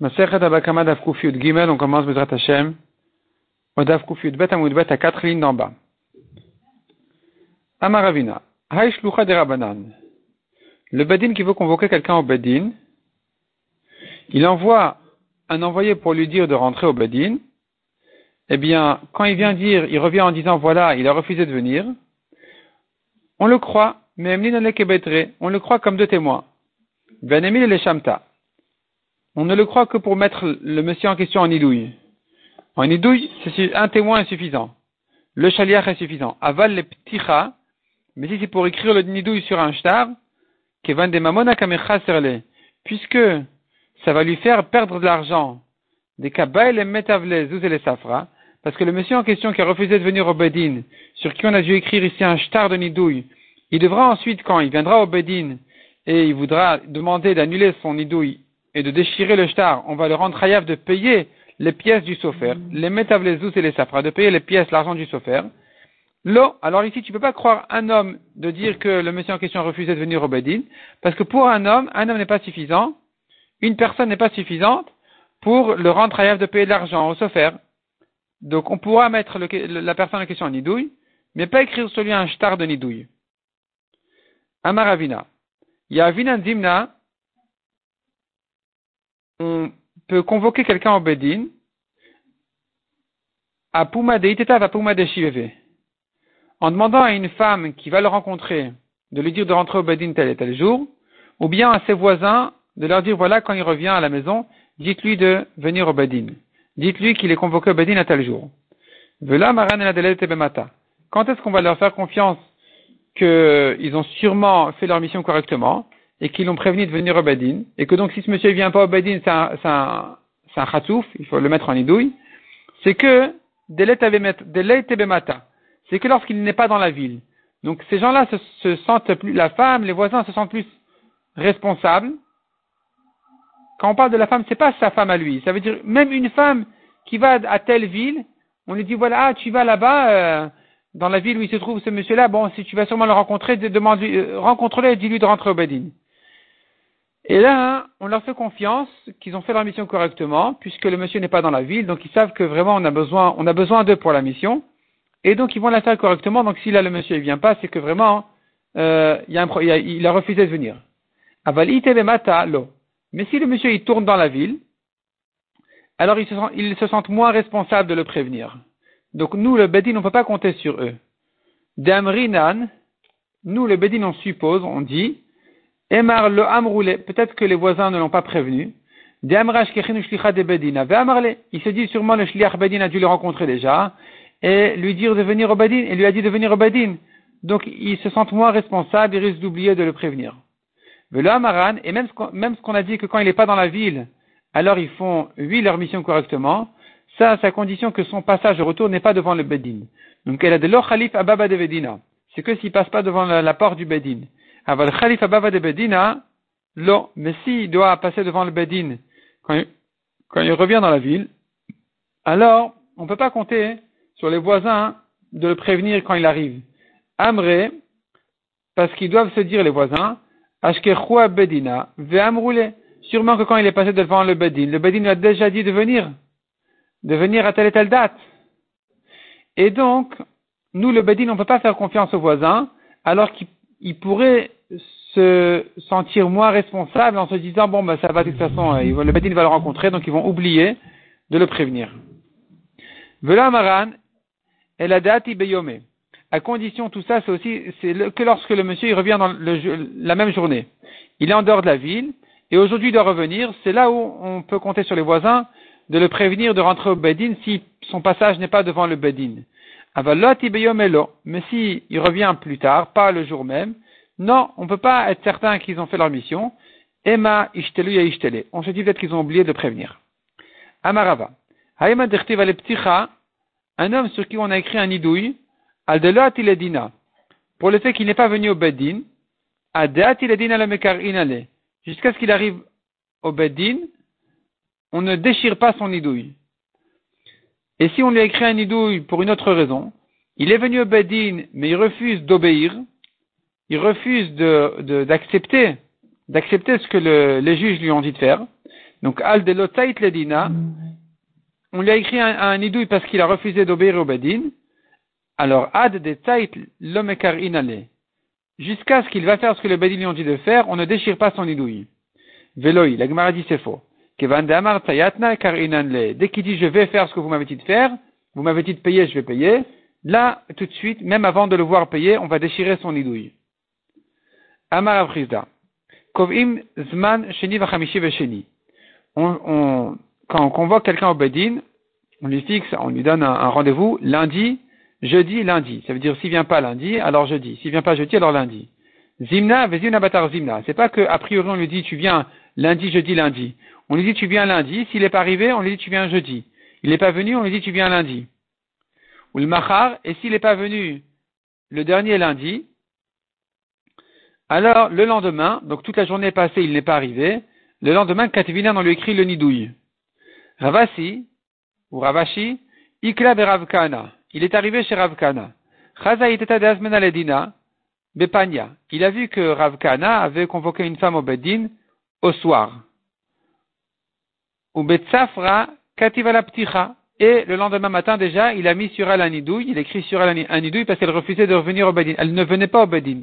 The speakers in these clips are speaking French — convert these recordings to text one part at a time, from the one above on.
on commence Bezrat Hashem. Daf Kufiyud Bet Bet à quatre lignes d'en bas. Amaravina. Haishlucha de Rabanan. Le Bedin qui veut convoquer quelqu'un au Bedin, il envoie un envoyé pour lui dire de rentrer au Bedin. Eh bien, quand il vient dire, il revient en disant voilà, il a refusé de venir. On le croit, mais on le croit comme deux témoins. Ben Emil le Shamta on ne le croit que pour mettre le monsieur en question en idouille. En idouille, c'est un témoin insuffisant. Le chaliach est suffisant. Aval le pticha, mais si c'est pour écrire le nidouille sur un shtar, kevan de mamona serle, puisque ça va lui faire perdre de l'argent, des kabaï les metavle et les safra, parce que le monsieur en question qui a refusé de venir au Bedin, sur qui on a dû écrire ici un shtar de nidouille, il devra ensuite, quand il viendra au Bedin, et il voudra demander d'annuler son nidouille et de déchirer le shtar, on va le rendre hayav de payer les pièces du sofer, les metavlezous et les safras, de payer les pièces, l'argent du sofer. L'eau, alors ici, tu peux pas croire un homme de dire que le monsieur en question a refusé de venir au Bedin, parce que pour un homme, un homme n'est pas suffisant, une personne n'est pas suffisante pour le rendre hayav de payer de l'argent au sofer. Donc on pourra mettre la personne en question en nidouille, mais pas écrire sur lui un shtar de nidouille. Amaravina. Il y a Zimna, on peut convoquer quelqu'un au Bedin à Puma de Iteta à Puma de Shiveve. En demandant à une femme qui va le rencontrer de lui dire de rentrer au Bedin tel et tel jour, ou bien à ses voisins de leur dire voilà quand il revient à la maison, dites-lui de venir au Bedin. Dites-lui qu'il est convoqué au Bedin à tel jour. Quand est-ce qu'on va leur faire confiance qu'ils ont sûrement fait leur mission correctement? Et qu'ils l'ont prévenu de venir au Badin, et que donc si ce monsieur ne vient pas au Badin, c'est un, un, il faut le mettre en idouille, c'est que c'est que lorsqu'il n'est pas dans la ville. Donc ces gens-là se, se, sentent plus, la femme, les voisins se sentent plus responsables. Quand on parle de la femme, c'est pas sa femme à lui. Ça veut dire même une femme qui va à telle ville, on lui dit voilà, ah, tu vas là-bas, euh, dans la ville où il se trouve ce monsieur-là, bon, si tu vas sûrement le rencontrer, demande-lui, euh, rencontre-le et dis-lui de rentrer au Badin. Et là, on leur fait confiance qu'ils ont fait leur mission correctement, puisque le monsieur n'est pas dans la ville, donc ils savent que vraiment on a besoin, on a besoin d'eux pour la mission, et donc ils vont la faire correctement. Donc si là le monsieur ne vient pas, c'est que vraiment euh, il, a refusé de venir. Mais si le monsieur il tourne dans la ville, alors ils se, sentent, ils se sentent moins responsables de le prévenir. Donc nous, le Bedin, on ne peut pas compter sur eux. Damrinan, nous, le Bedin, on suppose, on dit, Emar le amroulé, peut-être que les voisins ne l'ont pas prévenu. Il se dit sûrement le shliach bedin a dû le rencontrer déjà et lui dire de venir au bedin et lui a dit de venir au bedin. Donc ils se sentent moins responsables, ils risquent d'oublier de le prévenir. Le amaran et même ce qu'on a dit que quand il n'est pas dans la ville, alors ils font oui leur mission correctement. Ça, c'est à condition que son passage au retour n'est pas devant le bedin. Donc elle a de l'or khalif ababa de bedina. C'est que s'il passe pas devant la porte du bedin. Aval Khalifa Bava de Bedina, mais s'il doit passer devant le Bedin quand il, revient dans la ville, alors on ne peut pas compter sur les voisins de le prévenir quand il arrive. Amré, parce qu'ils doivent se dire les voisins, Ashkechua Bedina, Ve'amroule. Sûrement que quand il est passé devant le Bedin, le Bedin lui a déjà dit de venir, de venir à telle et telle date. Et donc, nous, le Bedin, on ne peut pas faire confiance aux voisins, alors qu'ils pourraient se sentir moins responsables en se disant bon ben ça va de toute façon euh, le Bedin va le rencontrer donc ils vont oublier de le prévenir. Vela maran la date beyome. À condition tout ça c'est aussi c'est que lorsque le monsieur il revient dans le, la même journée. Il est en dehors de la ville et aujourd'hui il doit revenir, c'est là où on peut compter sur les voisins de le prévenir de rentrer au Bedin si son passage n'est pas devant le Bedin. Mais si il revient plus tard, pas le jour même, non, on ne peut pas être certain qu'ils ont fait leur mission. Emma ishtelu. On se dit peut-être qu'ils ont oublié de prévenir. Amarava. Un homme sur qui on a écrit un idouille, iledina. Pour le fait qu'il n'est pas venu au beddin, adat iledina le mekar inale. Jusqu'à ce qu'il arrive au beddin, on ne déchire pas son idouille. Et si on lui a écrit un idouille pour une autre raison, il est venu au beddin, mais il refuse d'obéir, il refuse d'accepter, de, d'accepter ce que le, les juges lui ont dit de faire, Donc, al de lotait ledina, on lui a écrit un, un nidouille parce qu'il a refusé d'obéir au bedin. Alors, ad de tait lomekar inale. Jusqu'à ce qu'il va faire ce que le bedin lui ont dit de faire, on ne déchire pas son nidouille. Veloi, la Gemara dit c'est faux. Dès qu'il dit je vais faire ce que vous m'avez dit de faire, vous m'avez dit de payer, je vais payer. Là, tout de suite, même avant de le voir payer, on va déchirer son nidouille. Amar Kovim zman sheni vachamishi On, quand on convoque quelqu'un au bedin, on lui fixe, on lui donne un, rendez-vous lundi, jeudi, lundi. Ça veut dire s'il vient pas lundi, alors jeudi. S'il vient pas jeudi, alors lundi. Zimna, vezina batar zimna. C'est pas que, a priori, on lui dit tu viens lundi, jeudi, lundi. On lui dit tu viens lundi. S'il n'est pas arrivé, on lui dit tu viens jeudi. Il n'est pas venu, on lui dit tu viens lundi. Ou le machar, et s'il n'est pas venu le dernier lundi, alors le lendemain, donc toute la journée passée, il n'est pas arrivé, le lendemain, Kativinan, on lui écrit le nidouille. Ravasi, ou Ravashi, Ikla Ravkana. Il est arrivé chez Ravkana. Bepania. Il a vu que Ravkana avait convoqué une femme au Beddin au soir. Ou Betsafra. Et le lendemain matin déjà, il a mis sur elle un nidouille, il écrit sur elle un nidouille parce qu'elle refusait de revenir au Bedin. Elle ne venait pas au Bedin.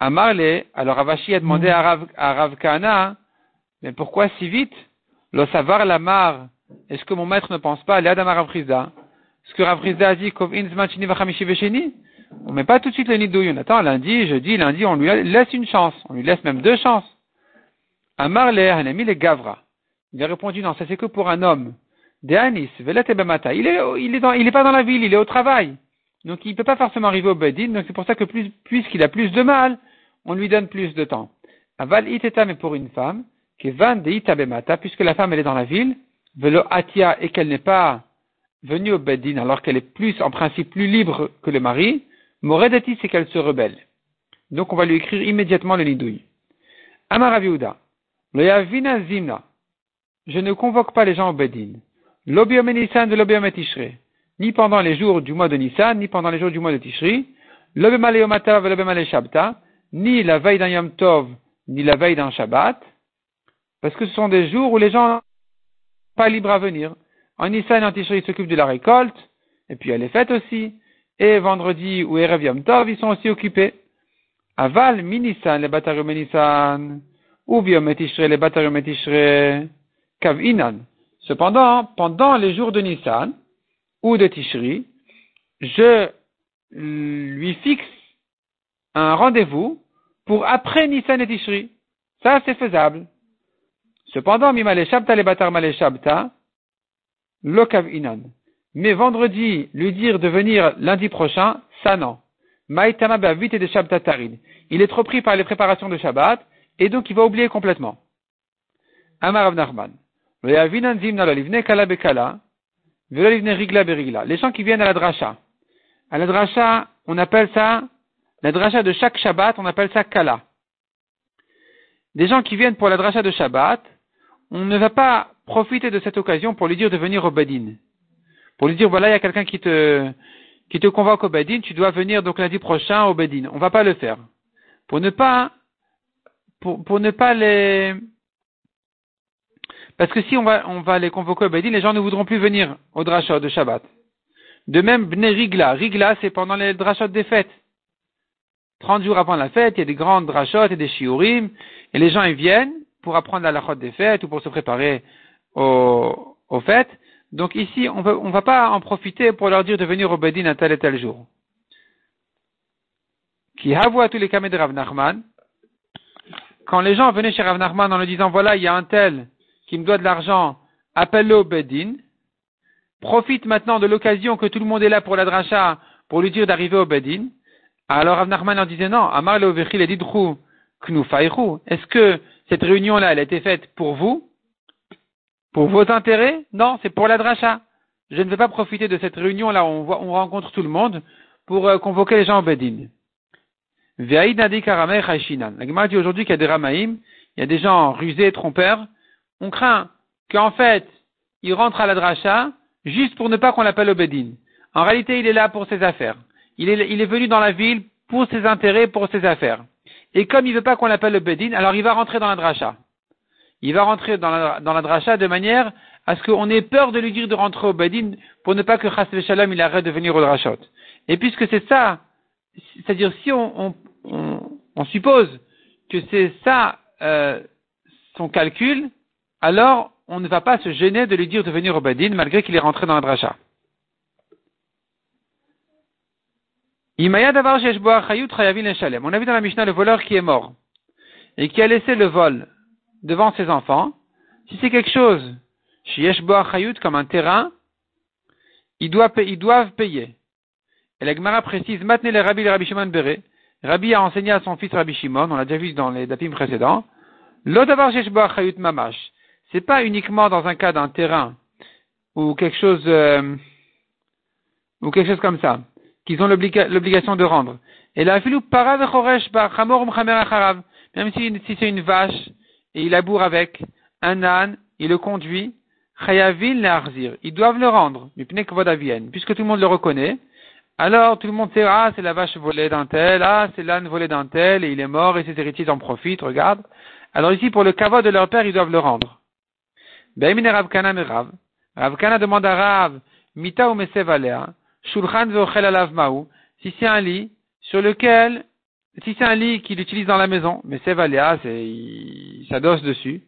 Amarle, alors Ravashi a demandé à Rav, à mais pourquoi si vite? Le savoir la mar, est-ce que mon maître ne pense pas à l'Adam Ravrizda? Est-ce que Ravrizda a dit, on met pas tout de suite le nidouille, on attend lundi, jeudi, lundi, on lui laisse une chance, on lui laisse même deux chances. Amarle, elle a mis les gavra. Il a répondu, non, ça c'est que pour un homme. Deanis, Velet est, il est il est pas dans la ville, il est au travail. Donc il ne peut pas forcément arriver au Bedin, donc c'est pour ça que plus, puisqu'il a plus de mal, on lui donne plus de temps. Aval iteta, mais pour une femme, qui van de itabemata, puisque la femme elle est dans la ville, velo atia, et qu'elle n'est pas venue au Bedin, alors qu'elle est plus, en principe, plus libre que le mari, moredati, c'est qu'elle se rebelle. Donc on va lui écrire immédiatement le nidouille. Lo yavina zimna, je ne convoque pas les gens au Bedin. L'obiom Nissan de l'obiom Ni pendant les jours du mois de Nissan, ni pendant les jours du mois de Tishri. L'obiom Aleomata l'obiom Shabta. Ni la veille d'un Yom Tov, ni la veille d'un Shabbat. Parce que ce sont des jours où les gens sont pas libres à venir. En Nissan et en Tishri, ils s'occupent de la récolte. Et puis elle est faite aussi. Et vendredi ou Erev Yom Tov, ils sont aussi occupés. Aval, Nissan, les Batarium Nissan. Ou Biom les Kavinan. Cependant, pendant les jours de Nissan ou de Tishri, je lui fixe un rendez-vous pour après Nissan et Tishri. Ça, c'est faisable. Cependant, mi shabta le batar shabta, lokav inan. Mais vendredi, lui dire de venir lundi prochain, ça non. Maïtama et de. Il est trop pris par les préparations de Shabbat, et donc il va oublier complètement. Amar Nachman. Les gens qui viennent à la dracha. À la dracha, on appelle ça, la de chaque Shabbat, on appelle ça kala. Des gens qui viennent pour la dracha de Shabbat, on ne va pas profiter de cette occasion pour lui dire de venir au Badin. Pour lui dire, voilà, il y a quelqu'un qui te, qui te convoque au Badin, tu dois venir donc lundi prochain au Badin. On va pas le faire. Pour ne pas, pour, pour ne pas les, parce que si on va, on va les convoquer au Bedin, les gens ne voudront plus venir au drachot de Shabbat. De même, Bnei Rigla. Rigla, c'est pendant les drachot des fêtes. 30 jours avant la fête, il y a des grandes drachot et des shiurim, et les gens y viennent pour apprendre la lachot des fêtes ou pour se préparer aux, aux fêtes. Donc ici, on ne va pas en profiter pour leur dire de venir au Bedin à tel et tel jour. Qui à tous les de Rav Nachman. Quand les gens venaient chez Rav Nachman en leur disant voilà, il y a un tel qui me doit de l'argent, appelle-le au Bedin. Profite maintenant de l'occasion que tout le monde est là pour la dracha, pour lui dire d'arriver au Bedin. Alors Avnachman en disait non, Amar le Ovechil et Didrou, Est-ce que cette réunion-là, elle a été faite pour vous? Pour vos intérêts? Non, c'est pour la dracha. Je ne vais pas profiter de cette réunion-là où on, rencontre tout le monde pour euh, convoquer les gens au Bedin. La Gemara dit aujourd'hui qu'il y a des Ramaïm, il y a des gens rusés, trompeurs, on craint qu'en fait, il rentre à la dracha juste pour ne pas qu'on l'appelle Obedin. En réalité, il est là pour ses affaires. Il est, il est venu dans la ville pour ses intérêts, pour ses affaires. Et comme il veut pas qu'on l'appelle Obedin, alors il va rentrer dans la dracha. il va rentrer dans la, dans la dracha de manière à ce qu'on ait peur de lui dire de rentrer au Badin pour ne pas que Chas Shalom il arrête de venir au drachot. Et puisque c'est ça, c'est-à-dire si on, on, suppose que c'est ça euh, son calcul, alors on ne va pas se gêner de lui dire de venir au Badin malgré qu'il est rentré dans la dracha. On a vu dans la Mishnah le voleur qui est mort et qui a laissé le vol devant ses enfants. Si c'est quelque chose, comme un terrain, ils doivent, payer. Et la Gemara précise, maintenant les Rabbi, le Rabbi Shimon Bere. Rabbi a enseigné à son fils Rabbi Shimon, on l'a déjà vu dans les dapim précédents. L'odavar mamash. C'est pas uniquement dans un cas d'un terrain ou quelque chose, euh, ou quelque chose comme ça qu'ils ont l'obligation de rendre. Et la filou para même si, si c'est une vache et il laboure avec un âne, il le conduit, ils doivent le rendre, puisque tout le monde le reconnaît. Alors tout le monde sait, ah, c'est la vache volée d'un tel, ah, c'est l'âne volé d'un tel, et il est mort, et ses héritiers en profitent, regarde. Alors ici, pour le kavod de leur père, ils doivent le rendre. Ravkana demande à Rav, mita ou Shulchan alav Si c'est un lit sur lequel, si c'est un lit qu'il utilise dans la maison, mais c'est valéa, c'est, il s'adosse dessus.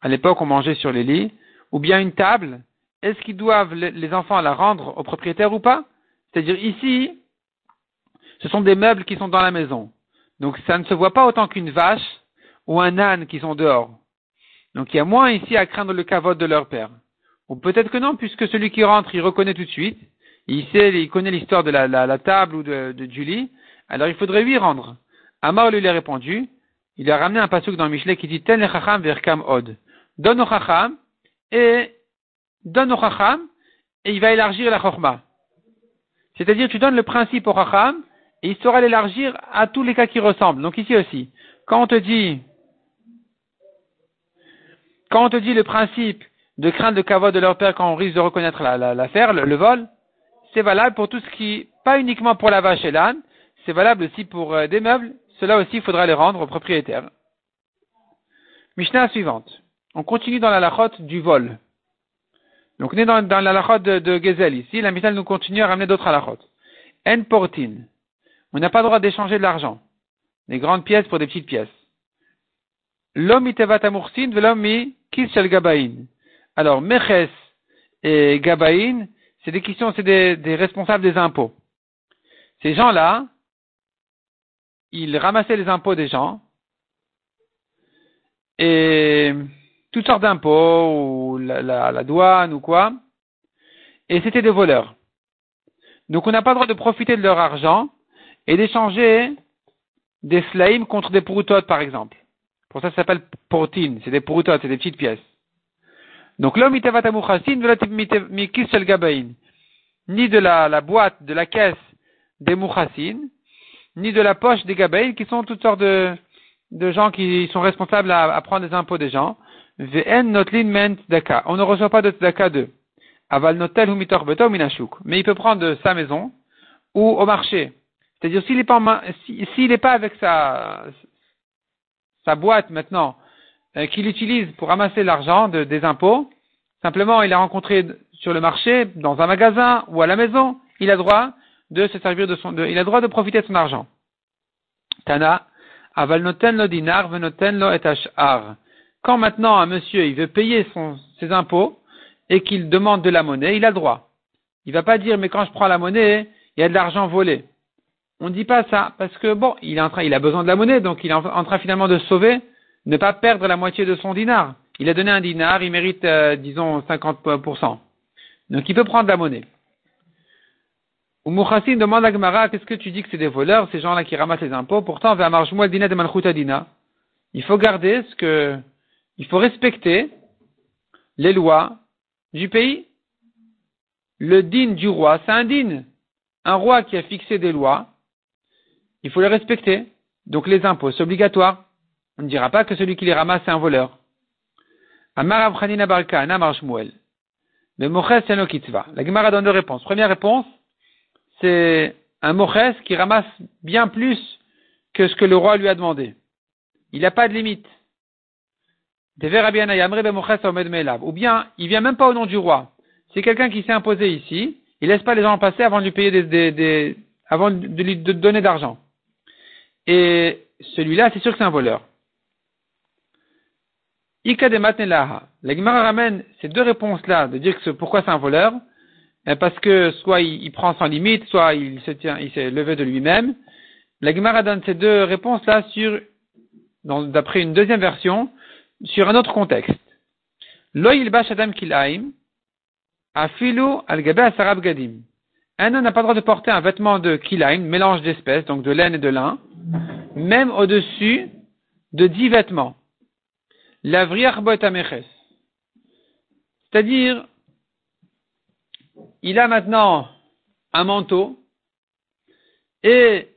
À l'époque, on mangeait sur les lits. Ou bien une table. Est-ce qu'ils doivent, les enfants, la rendre au propriétaire ou pas? C'est-à-dire ici, ce sont des meubles qui sont dans la maison. Donc ça ne se voit pas autant qu'une vache ou un âne qui sont dehors. Donc il y a moins ici à craindre le cavote de leur père. Ou peut-être que non, puisque celui qui rentre, il reconnaît tout de suite il sait, il connaît l'histoire de la, table ou de, Julie, alors il faudrait lui rendre. Amar lui a répondu, il a ramené un pasuk dans Michelet qui dit Ten chacham verkam od. Donne au chacham et donne au chacham et il va élargir la chorma. C'est-à-dire tu donnes le principe au chacham et il saura l'élargir à tous les cas qui ressemblent. Donc ici aussi, quand on te dit quand on te dit le principe de craindre le kavod de leur père quand on risque de reconnaître l'affaire, la, le, vol, c'est valable pour tout ce qui, pas uniquement pour la vache et l'âne, c'est valable aussi pour euh, des meubles, cela aussi il faudra les rendre au propriétaire. Mishnah suivante. On continue dans la lachote du vol. Donc on est dans, la lachote de, de Gezel ici, la Mishnah nous continue à ramener d'autres lachotes. En portin. On n'a pas le droit d'échanger de l'argent. Des grandes pièces pour des petites pièces. L'homme amursin, l'homme Alors, meches et gabain, c'est des questions, c'est des, responsables des impôts. Ces gens-là, ils ramassaient les impôts des gens et toutes sortes d'impôts ou la, douane ou quoi, et c'était des voleurs. Donc on n'a pas le droit de profiter de leur argent et d'échanger des slimes contre des pouroutotes, par exemple. Pour ça, ça s'appelle portine, c'est des pouroutotes, c'est des petites pièces. Donc l'homme ni de la, la, boîte, de la caisse des mouchassin, ni de la poche des gabaïn, qui sont toutes sortes de, de gens qui sont responsables à, prendre des impôts des gens. On ne reçoit pas de tzedaka d'eux. Aval notel Mais il peut prendre de sa maison ou au marché. C'est-à-dire s'il n'est pas, s'il n'est pas avec sa, sa boîte maintenant, euh, qu'il utilise pour ramasser l'argent des impôts, simplement il a rencontré sur le marché, dans un magasin ou à la maison, il a droit de se servir de son, il a droit de profiter de son argent. Tana, Quand maintenant un monsieur il veut payer ses impôts et qu'il demande de la monnaie, il a droit. Il va pas dire mais quand je prends la monnaie, il y a de l'argent volé. On ne dit pas ça parce que bon, il est en train, a besoin de la monnaie, donc il est en train finalement de sauver ne pas perdre la moitié de son dinar. Il a donné un dinar, il mérite, euh, disons, 50%. Donc il peut prendre la monnaie. Ou Mouchassin demande à Gemara, qu'est-ce que tu dis que c'est des voleurs, ces gens-là qui ramassent les impôts, pourtant, vers Marjmoua Dina de Dina. Il faut garder ce que, il faut respecter les lois du pays. Le din du roi, c'est un din. Un roi qui a fixé des lois, il faut les respecter. Donc les impôts, c'est obligatoire. On ne dira pas que celui qui les ramasse est un voleur. Amar Barka, Amar Shmuel. Le Moches c'est kitzva. La Gemara donne deux réponses. Première réponse, c'est un Moches qui ramasse bien plus que ce que le roi lui a demandé. Il n'a pas de limite. Ou bien, il vient même pas au nom du roi. C'est quelqu'un qui s'est imposé ici, il laisse pas les gens passer avant de lui payer des, avant de lui donner d'argent. Et celui-là, c'est sûr que c'est un voleur. Ika de La Gemara ramène ces deux réponses-là, de dire que pourquoi c'est un voleur, euh, parce que soit il, prend sans limite, soit il se tient, il s'est levé de lui-même. La Gemara donne ces deux réponses-là sur, d'après une deuxième version, sur un autre contexte. Lo yilbash adam kilaim, afilu al asarab gadim. Un homme n'a pas le droit de porter un vêtement de kilaim, mélange d'espèces, donc de laine et de lin, même au-dessus de dix vêtements. C'est-à-dire, il a maintenant un manteau et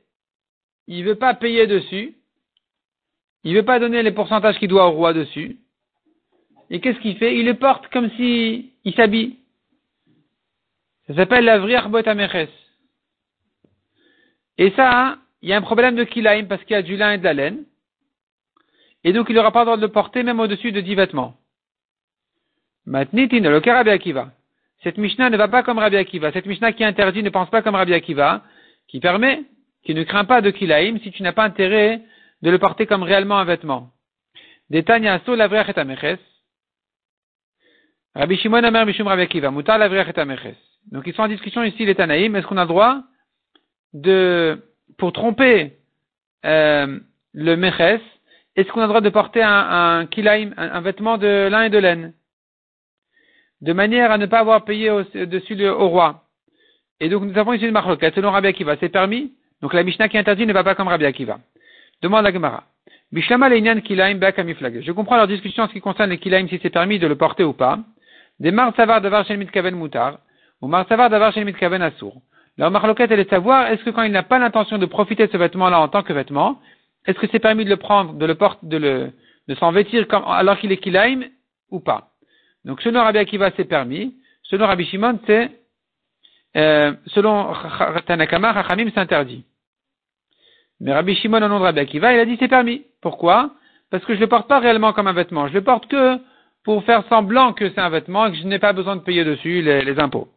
il ne veut pas payer dessus, il ne veut pas donner les pourcentages qu'il doit au roi dessus. Et qu'est-ce qu'il fait? Il le porte comme s'il s'habille. Ça s'appelle la vriach Et ça, il y a un problème de kilaim parce qu'il y a du lin et de la laine. Et donc il n'aura pas le droit de le porter même au-dessus de dix vêtements. Matnitin, le cas Rabbi Akiva. Cette Mishnah ne va pas comme Rabbi Akiva. Cette Mishnah qui interdit ne pense pas comme Rabbi Akiva, qui permet, qui ne craint pas de kilaim si tu n'as pas intérêt de le porter comme réellement un vêtement. Détania so la et. Rabbi Shimon Amer Mishum Rabbi Akiva. Mutar la et. Donc ils sont en discussion ici les Tanaïm. Est-ce qu'on a le droit de, pour tromper euh, le Meches, est-ce qu'on a le droit de porter un, un kilaim, un, vêtement de lin et de laine De manière à ne pas avoir payé au, dessus au roi. Et donc nous avons ici une marloquette selon Rabbi Akiva. C'est permis Donc la Mishnah qui interdit ne va pas comme Rabbi Akiva. Demande à Gemara. Kilaim Je comprends leur discussion en ce qui concerne les kilaim si c'est permis de le porter ou pas. Des savar davar shel mitkaven mutar. Leur marloquette elle est de savoir est-ce que quand il n'a pas l'intention de profiter de ce vêtement-là en tant que vêtement, est-ce que c'est permis de le prendre, de le porter, de le, s'en vêtir comme, alors qu'il est kilaim ou pas? Donc, selon Rabbi Akiva, c'est permis. Selon Rabbi Shimon, c'est, euh, selon Tanakama, Rachamim, c'est interdit. Mais Rabbi Shimon, au nom de Rabbi Akiva, il a dit c'est permis. Pourquoi? Parce que je le porte pas réellement comme un vêtement. Je le porte que pour faire semblant que c'est un vêtement et que je n'ai pas besoin de payer dessus les impôts.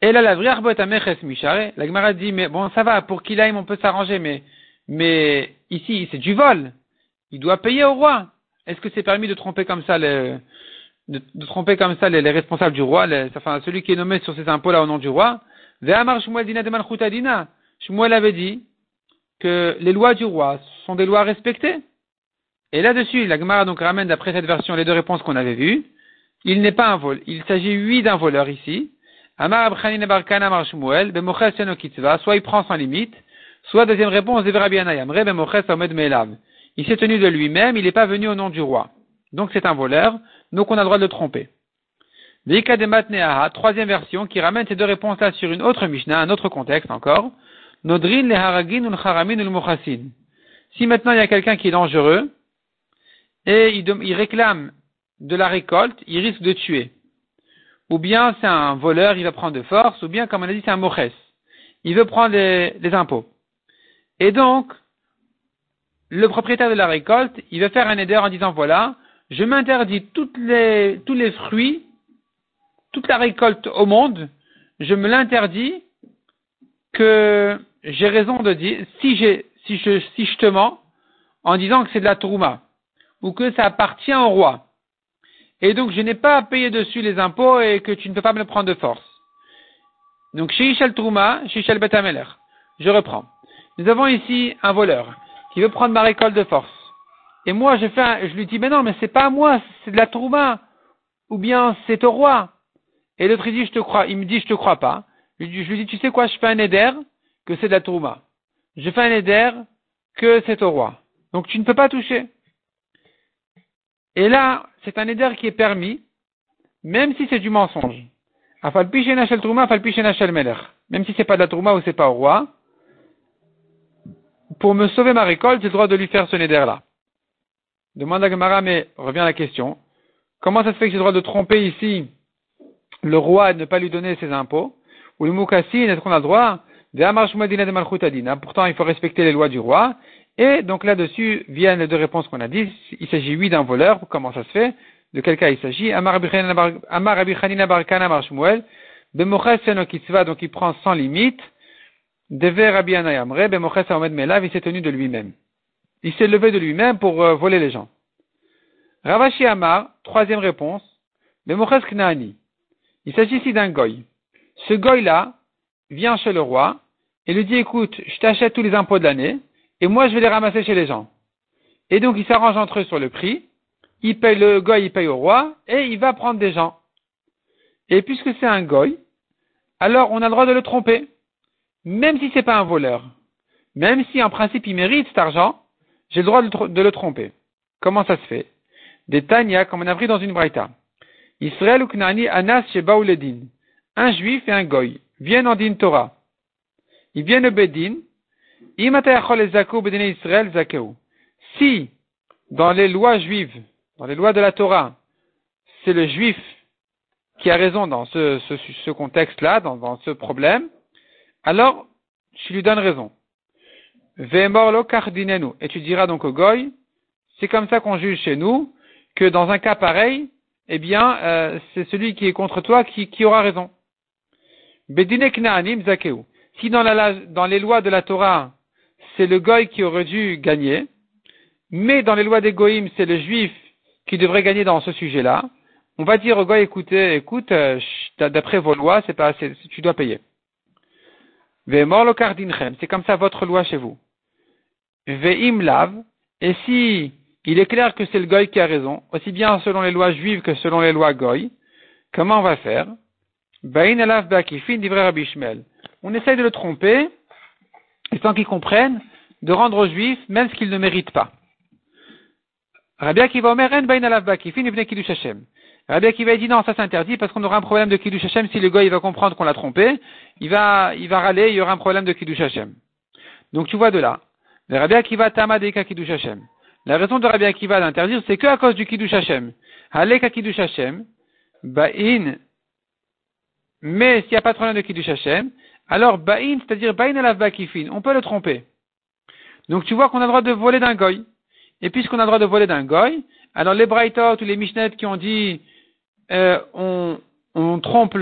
Et là, la vraie mishare, la Gemara dit, mais bon, ça va, pour qu'il aille, on peut s'arranger, mais, mais ici, c'est du vol. Il doit payer au roi. Est-ce que c'est permis de tromper comme ça les, de, tromper comme ça les, responsables du roi, enfin, celui qui est nommé sur ces impôts-là au nom du roi? Shmuel avait dit que les lois du roi sont des lois respectées. Et là-dessus, la Gemara donc ramène d'après cette version les deux réponses qu'on avait vues. Il n'est pas un vol. Il s'agit, oui, d'un voleur ici. Amar Amar Shmuel, soit il prend sans limite, soit deuxième réponse de Rabbi Il s'est tenu de lui-même, il n'est pas venu au nom du roi. Donc c'est un voleur, donc on a le droit de le tromper. troisième version, qui ramène ces deux réponses-là sur une autre Mishnah, un autre contexte encore. Nodrin le haragin ou le ou Si maintenant il y a quelqu'un qui est dangereux, et il réclame de la récolte, il risque de tuer ou bien c'est un voleur, il va prendre de force, ou bien, comme on a dit, c'est un moches. Il veut prendre les, impôts. Et donc, le propriétaire de la récolte, il veut faire un aider en disant, voilà, je m'interdis tous les fruits, toute la récolte au monde, je me l'interdis que j'ai raison de dire, si, j'ai, si, je, si je te mens, en disant que c'est de la trouma, ou que ça appartient au roi et donc je n'ai pas à payer dessus les impôts et que tu ne peux pas me le prendre de force. Donc chez Ishal Trouma, chez Ishal Betameler, je reprends. Nous avons ici un voleur qui veut prendre ma récolte de force. Et moi je fais je lui dis mais non mais c'est pas à moi, c'est de la Trouma ou bien c'est au roi. Et l'autre dit je te crois, il me dit je te crois pas. Je lui dis tu sais quoi, je fais un éder que c'est de la Trouma. Je fais un éder que c'est au roi. Donc tu ne peux pas toucher. Et là, c'est un éder qui est permis, même si c'est du mensonge. Même si c'est pas de la trouma ou c'est pas au roi, pour me sauver ma récolte, j'ai le droit de lui faire ce néder-là. Demande à Gemara, mais revient à la question. Comment ça se fait que j'ai le droit de tromper ici le roi et de ne pas lui donner ses impôts? Ou le mukassin, est-ce qu'on a le droit? Pourtant, il faut respecter les lois du roi. Et donc là-dessus viennent les deux réponses qu'on a dit. Il s'agit, oui, d'un voleur. Comment ça se fait? De quel cas il s'agit? Amar Rabbi Chanina Barkana Mar Shmuel. Donc il prend sans limite. Deve Rabbi Anayamre. Bemoches Aomed Melav, il s'est tenu de lui-même. Il s'est levé de lui-même pour euh, voler les gens. Ravashi Amar, troisième réponse. Bemoches Knaani. Il s'agit ici d'un goy. Ce goy-là vient chez le roi et lui dit, écoute, je t'achète tous les impôts de l'année et moi je vais les ramasser chez les gens. Et donc il s'arrange entre eux sur le prix, il paye le goy, il paye au roi, et il va prendre des gens. Et puisque c'est un goy, alors on a le droit de le tromper, même si c'est pas un voleur. Même si en principe il mérite cet argent, j'ai le droit de le tromper. Comment ça se fait? Des Tanya, comme on a pris dans une braïta. Israël ou Knani Anas chez Baouledin. Un juif et un goy viennent en din Torah. Ils viennent au Bedin, si, dans les lois juives, dans les lois de la Torah, c'est le juif qui a raison dans ce, contexte-là, dans, ce problème, alors tu lui donnes raison. Et tu diras donc au goy, c'est comme ça qu'on juge chez nous, que dans un cas pareil, eh bien, euh, c'est celui qui est contre toi qui, aura raison. Si dans, la, dans les lois de la Torah, c'est le goy qui aurait dû gagner, mais dans les lois des c'est le juif qui devrait gagner dans ce sujet-là. On va dire au goy, écoutez, écoute, euh, d'après vos lois, c'est pas tu dois payer. C'est comme ça votre loi chez vous. Ve'im lav, et si il est clair que c'est le goy qui a raison, aussi bien selon les lois juives que selon les lois goy, comment on va faire? On essaye de le tromper, et sans qu'ils comprennent, de rendre aux juifs même ce qu'ils ne méritent pas. Rabbi Akiva Omer en bain alav bakifin ibn kiddush Hashem. Rabbi Akiva dit non, ça c'est interdit parce qu'on aura un problème de kiddush Hashem si le gars il va comprendre qu'on l'a trompé, il va, il va râler, il y aura un problème de kiddush Hashem. Donc tu vois de là. Rabbi Akiva tamadeka kiddush Hashem. La raison de Rabbi Akiva d'interdire, c'est que à cause du kiddush Hashem. Haleka kiddush Hashem, ba'in, mais s'il n'y a pas de problème de kiddush Hashem, alors, ba'in, c'est-à-dire ba'in alav bakifin, on peut le tromper. Donc tu vois qu'on a le droit de voler d'un goy. Et puisqu'on a le droit de voler d'un goy, alors les Brightot ou les Mishneh qui ont dit euh, on, trompe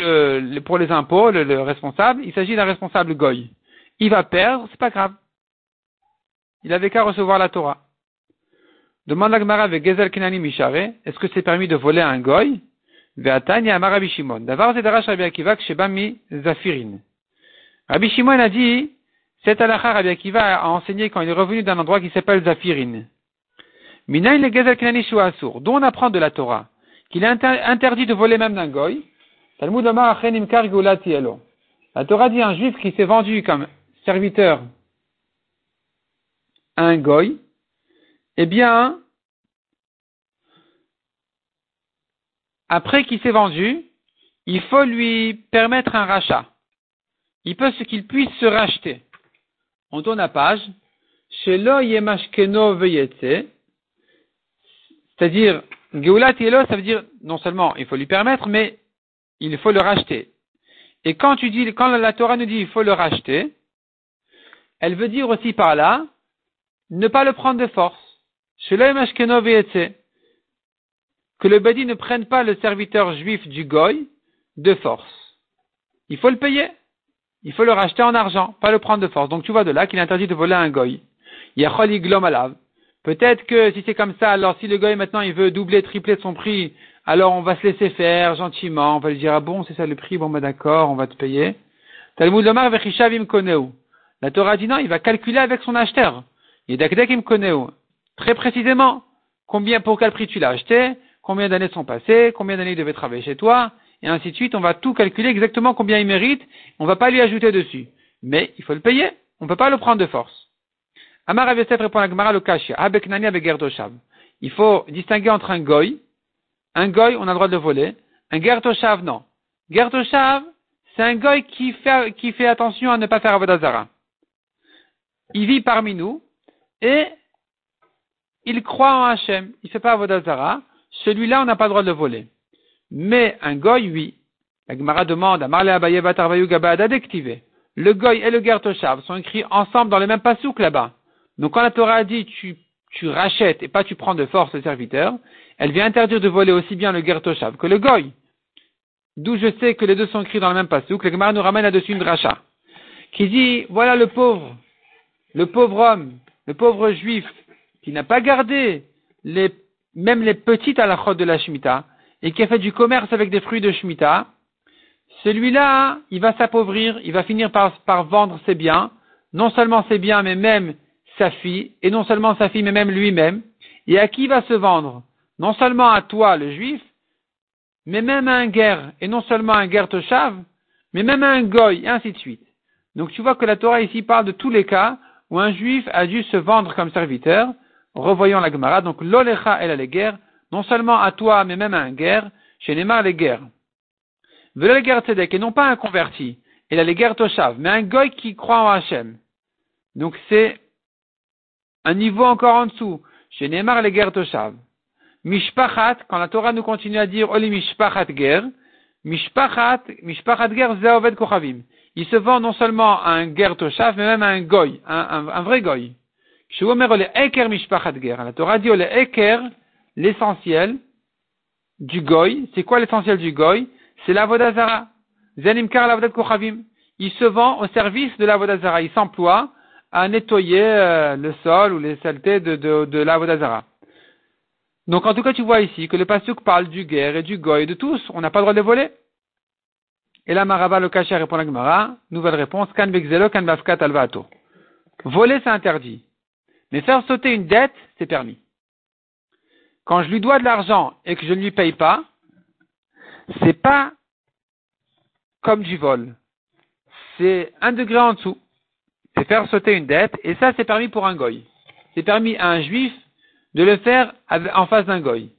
pour les impôts le, responsable, il s'agit d'un responsable goy. Il va perdre, c'est pas grave. Il avait qu'à recevoir la Torah. Demande la Gemara avec Gezel Kenani Mishare, est-ce que c'est permis de voler un goy? Ve'atanya Amarabi Shimon. D'avoir Zedarash Rabbi Akiva Zafirin. Rabbi Shimon a dit, cet halakha Rabbi Akiva a enseigné quand il est revenu d'un endroit qui s'appelle Zafirin. Minaï le Knani Asur, dont on apprend de la Torah, qu'il est interdit de voler même d'un goy. Talmud La Torah dit un juif qui s'est vendu comme serviteur à un goy, eh bien, après qu'il s'est vendu, il faut lui permettre un rachat il peut qu'il puisse se racheter. On tourne la page. Chez lo yemashkeno c'est-à-dire, Geulat Yelo, ça veut dire, non seulement il faut lui permettre, mais il faut le racheter. Et quand tu dis, quand la Torah nous dit il faut le racheter, elle veut dire aussi par là, ne pas le prendre de force. Que le badi ne prenne pas le serviteur juif du goy de force. Il faut le payer. Il faut le racheter en argent, pas le prendre de force. Donc tu vois de là qu'il est interdit de voler un goy. Peut-être que si c'est comme ça, alors si le goy maintenant il veut doubler, tripler son prix, alors on va se laisser faire gentiment, on va lui dire ah bon c'est ça le prix, bon ben d'accord, on va te payer. Talmud Lomar La Torah dit non, il va calculer avec son acheteur. Très précisément, combien, pour quel prix tu l'as acheté, combien d'années sont passées, combien d'années il devait travailler chez toi, et ainsi de suite. On va tout calculer exactement combien il mérite. On ne va pas lui ajouter dessus. Mais il faut le payer. On ne peut pas le prendre de force. Amar Avesef répond à Gemara le. Il faut distinguer entre un goy. Un goy, on a le droit de le voler. Un gertoshav, non. Gertoshav, c'est un goy qui fait, qui fait attention à ne pas faire avodazara. Il vit parmi nous et il croit en Hachem. Il ne fait pas avodazara. Celui-là, on n'a pas le droit de le voler. Mais un goy, oui. La Gemara demande à Marle Abaye Le goy et le gertoshav sont écrits ensemble dans le même pasouk là-bas. Donc quand la Torah a dit tu, tu rachètes et pas tu prends de force le serviteur, elle vient interdire de voler aussi bien le Gertoshav que le Goy. D'où je sais que les deux sont écrits dans le même que le Gemara nous ramène là-dessus une dracha. Qui dit, voilà le pauvre, le pauvre homme, le pauvre juif, qui n'a pas gardé les, même les petites à de la Shemitah, et qui a fait du commerce avec des fruits de Shemitah, celui-là, il va s'appauvrir, il va finir par, par vendre ses biens, non seulement ses biens, mais même sa fille, et non seulement sa fille, mais même lui-même. Et à qui va se vendre? Non seulement à toi, le juif, mais même à un guerre, et non seulement à un guerre toshav, mais même à un goy, et ainsi de suite. Donc tu vois que la Torah ici parle de tous les cas où un juif a dû se vendre comme serviteur, revoyons la Gemara, donc l'olecha les guerres, non seulement à toi, mais même à un guerre, chez Neymar les guerres. Vele le guerre tzedek, et non pas un converti, il a les guerres toshav, mais un goy qui croit en Hachem. Donc c'est un niveau encore en dessous, chez Neymar les guerres toshav. Mishpachat, quand la Torah nous continue à dire Oli Mishpachat Ger, Mishpachat, Mishpachat Ger Zeoved Kochavim. Il se vend non seulement à un Ger Toshav, mais même à un Goy, un, un, un vrai Goy. Eker Mishpachat Ger. La Torah dit Ole Eker, l'essentiel du Goy. C'est quoi l'essentiel du Goy? C'est la Vodazara. Zenimkar la Kochavim. Il se vend au service de la Vodazara. Il s'emploie à nettoyer euh, le sol ou les saletés de, de, de la Vodazara. Donc en tout cas, tu vois ici que le pasuk parle du guerre et du goy de tous. On n'a pas le droit de voler. Et là, Maraba le Kacher répond à la Gemara. Nouvelle réponse. Kan kan bafkat alvato. Voler, c'est interdit. Mais faire sauter une dette, c'est permis. Quand je lui dois de l'argent et que je ne lui paye pas, c'est pas comme du vol. C'est un degré en dessous. C'est faire sauter une dette, et ça, c'est permis pour un goy. C'est permis à un juif de le faire en face d'un goy.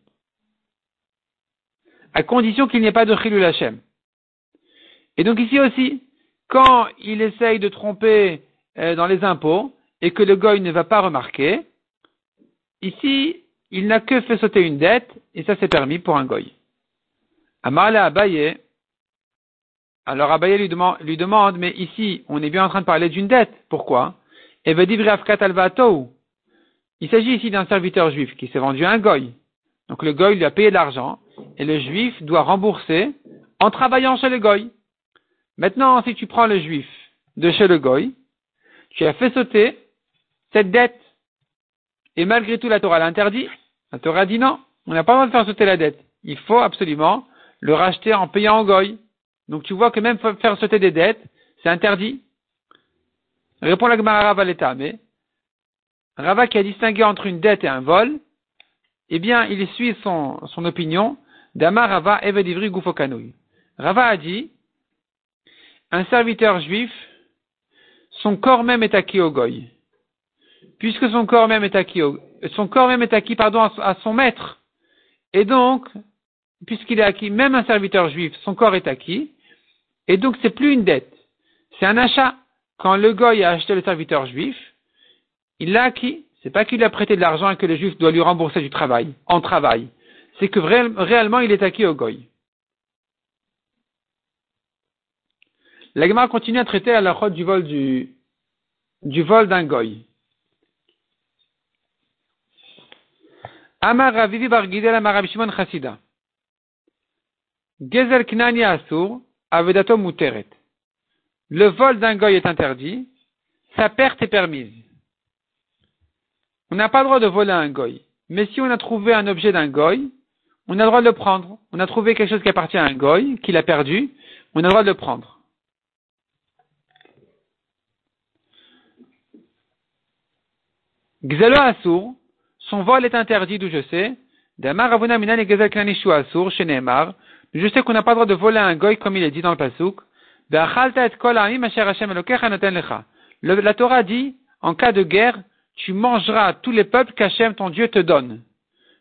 À condition qu'il n'y ait pas de chilul Hashem. Et donc ici aussi, quand il essaye de tromper euh, dans les impôts et que le goy ne va pas remarquer, ici, il n'a que fait sauter une dette et ça c'est permis pour un goy. Amarla Abaye, alors Abaye lui demande, mais ici, on est bien en train de parler d'une dette. Pourquoi? Il s'agit ici d'un serviteur juif qui s'est vendu à un goy. Donc le goy lui a payé de l'argent et le juif doit rembourser en travaillant chez le goy. Maintenant, si tu prends le juif de chez le goy, tu as fait sauter cette dette. Et malgré tout, la Torah l'interdit. La Torah dit non, on n'a pas le droit de faire sauter la dette. Il faut absolument le racheter en payant au goy. Donc tu vois que même faire sauter des dettes, c'est interdit. Répond la Gemara Valeta, mais Rava qui a distingué entre une dette et un vol, eh bien, il suit son, son opinion d'Amar Rava Evedivri Gufokanui. Rava a dit, un serviteur juif, son corps même est acquis au goy. Puisque son corps même est acquis son corps même est acquis, à, son maître. Et donc, puisqu'il est acquis, même un serviteur juif, son corps est acquis. Et donc, c'est plus une dette. C'est un achat. Quand le goy a acheté le serviteur juif, il l'a acquis. C'est pas qu'il a prêté de l'argent et que le juif doit lui rembourser du travail, en travail. C'est que réellement il est acquis au goy. L'agma continue à traiter à la du vol du vol d'un goy. Amar Ravivi bar Gidel Amar Chassida. Gezer Knani Asur, Muteret. Le vol d'un goy est interdit, sa perte est permise. On n'a pas le droit de voler un goy. Mais si on a trouvé un objet d'un goy, on a le droit de le prendre. On a trouvé quelque chose qui appartient à un goy, qu'il a perdu, on a le droit de le prendre. Gzelo Asur, son vol est interdit d'où je sais. Je sais qu'on n'a pas le droit de voler un goy comme il est dit dans le Pasuk. La Torah dit, en cas de guerre, tu mangeras tous les peuples qu'Hachem ton Dieu te donne.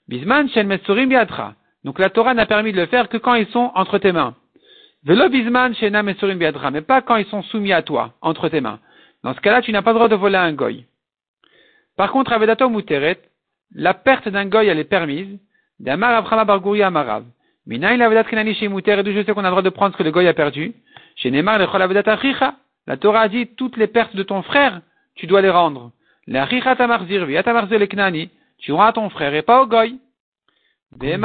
Bisman. Donc la Torah n'a permis de le faire que quand ils sont entre tes mains. Velo bisman. Mais pas quand ils sont soumis à toi, entre tes mains. Dans ce cas-là, tu n'as pas le droit de voler un goy. Par contre, avedato muteret, la perte d'un goy, elle est permise. D'amar avrama barguri amarav. Minaï l'avedat kinani chez muter, et d'où je sais qu'on a le droit de prendre ce que le goy a perdu. Chez Neymar, le La Torah dit, toutes les pertes de ton frère, tu dois les rendre. La tu rends à ton frère et pas au goy. La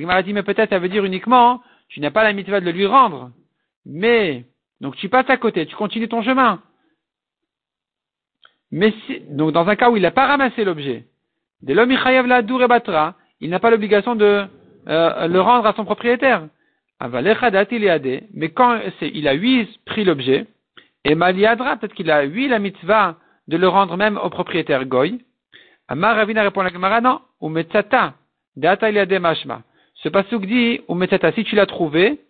Gemara dit, mais peut-être ça veut dire uniquement, tu n'as pas la mitzvah de le lui rendre. Mais, donc tu passes à côté, tu continues ton chemin. Mais si, donc dans un cas où il n'a pas ramassé l'objet, il n'a pas l'obligation de euh, le rendre à son propriétaire. Mais quand il a huit pris l'objet, et Maliadra, peut-être qu'il a huit la mitzvah de le rendre même au propriétaire Goy. Amar Ravina répond à la Gemara, non, ou metzata, mashma. Ce pasouk dit, ou metzata, si tu l'as trouvé,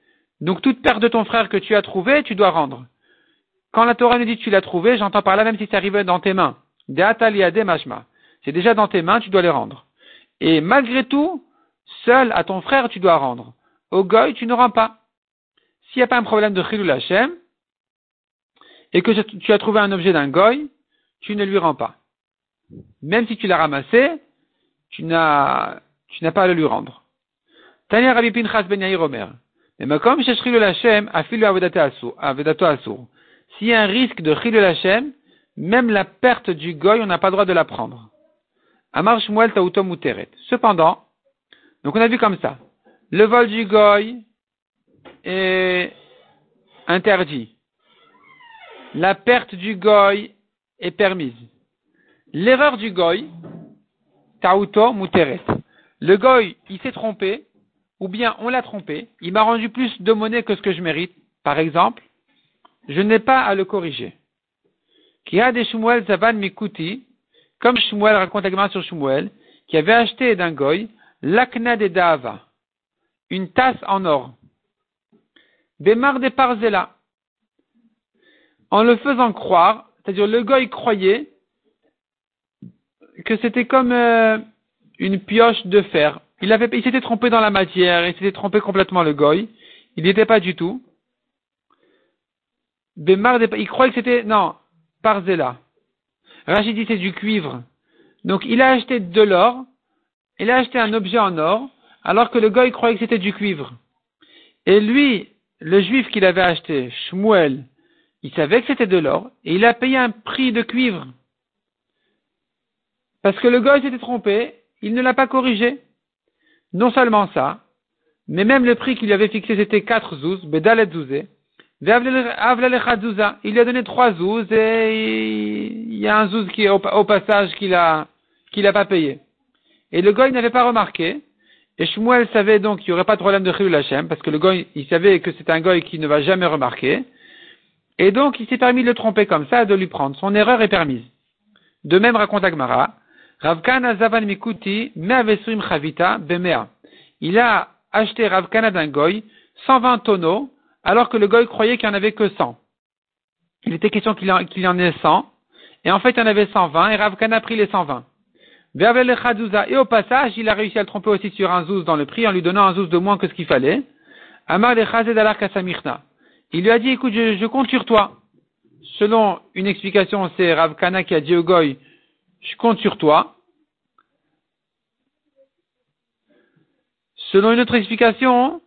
donc toute perte de ton frère que tu as trouvé, tu dois rendre. Quand la Torah nous dit tu l'as trouvé, j'entends par là même si ça arrive dans tes mains. C'est déjà dans tes mains, tu dois les rendre. Et malgré tout, seul à ton frère tu dois rendre. Au goy, tu ne rends pas. S'il n'y a pas un problème de chilul Hashem, et que tu as trouvé un objet d'un goy, tu ne lui rends pas. Même si tu l'as ramassé, tu n'as, pas à le lui rendre. Tanya Rabbi Pinchas ben Yair Omer. Mais comme Hashem, asur. S'il y a un risque de chilul Hashem, même la perte du goy, on n'a pas le droit de la prendre. Amar Shmuel Tautom. Cependant, donc on a vu comme ça. Le vol du goy est interdit. La perte du goy est permise. L'erreur du goy, Tauto Muteret. Le goy, il s'est trompé, ou bien on l'a trompé, il m'a rendu plus de monnaie que ce que je mérite, par exemple, je n'ai pas à le corriger. Qui a des Shmuel Zavan Mikuti, comme Shmuel raconte la sur Shmuel, qui avait acheté d'un goy l'akna de Dava, une tasse en or. Bémar de Parzela, en le faisant croire, c'est-à-dire le goy croyait que c'était comme euh, une pioche de fer. Il avait, il s'était trompé dans la matière, il s'était trompé complètement le goy. Il n'y était pas du tout. Il croyait que c'était, non, Parzela. Rachid dit c'est du cuivre. Donc il a acheté de l'or, il a acheté un objet en or, alors que le goy croyait que c'était du cuivre. Et lui, le juif qu'il avait acheté, Shmuel, il savait que c'était de l'or, et il a payé un prix de cuivre. Parce que le goy s'était trompé, il ne l'a pas corrigé. Non seulement ça, mais même le prix qu'il lui avait fixé, c'était quatre zouz, bedalet zouzé. Il lui a donné trois zouz et il y a un zouz qui est au, passage qu'il a, qu'il n'a pas payé. Et le goy n'avait pas remarqué. Et Shmuel savait donc qu'il n'y aurait pas de problème de Chilul Hashem, parce que le goy, il savait que c'est un goy qui ne va jamais remarquer. Et donc, il s'est permis de le tromper comme ça, de lui prendre. Son erreur est permise. De même, raconte Agmara, Ravkana Zavan Mikuti, Me'avesrim Chavita, Bemea. Il a acheté Ravkana d'un goy, 120 tonneaux, alors que le goy croyait qu'il n'y en avait que 100. Il était question qu'il y en ait 100, et en fait, il y en avait 120, et Ravkana a pris les 120. Et au passage, il a réussi à le tromper aussi sur un zouz dans le prix en lui donnant un zouz de moins que ce qu'il fallait. Amar Il lui a dit, écoute, je, compte sur toi. Selon une explication, c'est Rav Kana qui a dit au goy, je compte sur toi. Selon une autre explication,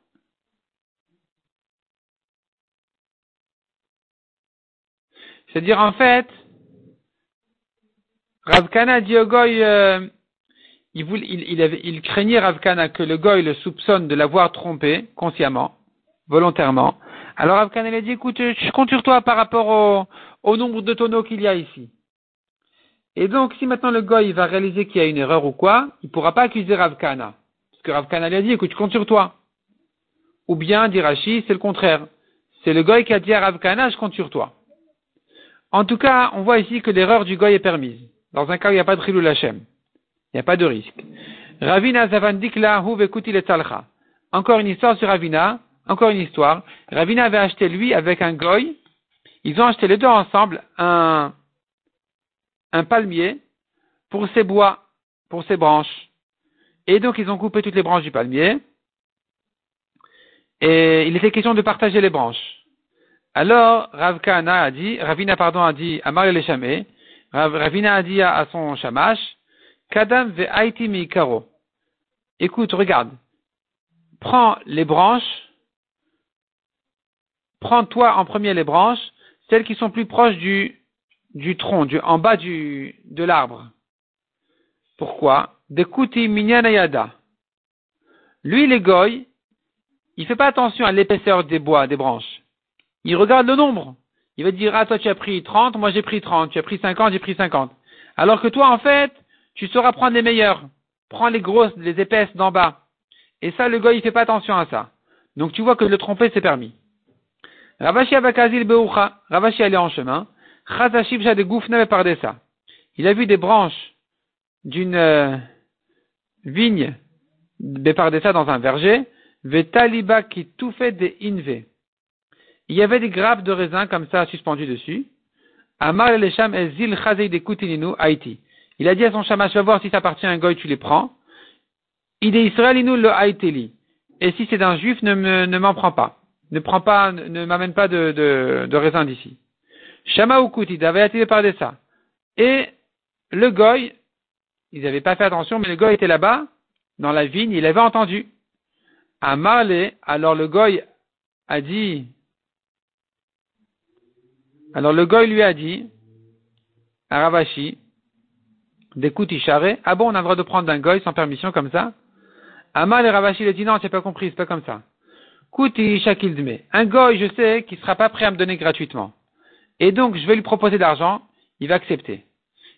c'est-à-dire en fait, Ravkana dit au goy, euh, il, craignait Ravkana que le goy le soupçonne de l'avoir trompé consciemment, volontairement. Alors Ravkana lui a dit, écoute, je compte sur toi par rapport au, nombre de tonneaux qu'il y a ici. Et donc, si maintenant le goy va réaliser qu'il y a une erreur ou quoi, il ne pourra pas accuser Ravkana. Parce que Ravkana lui a dit, écoute, je compte sur toi. Ou bien, dit Rashi, c'est le contraire. C'est le goy qui a dit à Ravkana, je compte sur toi. En tout cas, on voit ici que l'erreur du goy est permise. Dans un cas où il n'y a pas de Chilul Hashem. Il n'y a pas de risque. Ravina Zavandikla Huvekuti le Encore une histoire sur Ravina. Encore une histoire. Ravina avait acheté lui avec un goy. Ils ont acheté les deux ensemble un, un palmier pour ses bois, pour ses branches. Et donc ils ont coupé toutes les branches du palmier. Et il était question de partager les branches. Alors Ravkana a dit, Ravina pardon a dit à Marie Ravina a dit à son shamash, Kadam ve mi karo. Écoute, regarde. Prends les branches. Prends toi en premier les branches, celles qui sont plus proches du, du tronc, du, en bas du, de l'arbre. Pourquoi? Dekuti minyanayada. Lui, les goy, il fait pas attention à l'épaisseur des bois, des branches. Il regarde le nombre. Il va dire, ah, toi, tu as pris 30, moi, j'ai pris 30. Tu as pris 50, j'ai pris 50. Alors que toi, en fait, tu sauras prendre les meilleurs. Prends les grosses, les épaisses d'en bas. Et ça, le goy, il fait pas attention à ça. Donc, tu vois que le tromper, c'est permis. Ravashi Abakazil Beucha. Ravashi allait en chemin. Chazashibja de Goufne ça. Il a vu des branches d'une euh, vigne Bepardessa dans un verger. Vetaliba qui tout des inve. Il y avait des grappes de raisin comme ça suspendues dessus. Amar de Haïti. Il a dit à son chamash, va voir si ça appartient à un goy, tu les prends. Ide Israelinu le Haïteli. Et si c'est d'un juif, ne m'en prends pas ne prends pas, ne m'amène pas de, raisin d'ici. Shama il avait attiré par ça. Et le goy, ils n'avaient pas fait attention, mais le goy était là-bas, dans la vigne, il avait entendu. Marley, alors le goy a dit, alors le goy lui a dit, à Ravashi, des charré, ah bon, on a le droit de prendre d'un goy sans permission comme ça? Amal et Ravashi lui dit non, tu pas compris, c'est pas comme ça. Kouti Un goy, je sais qu'il ne sera pas prêt à me donner gratuitement. Et donc, je vais lui proposer d'argent, il va accepter.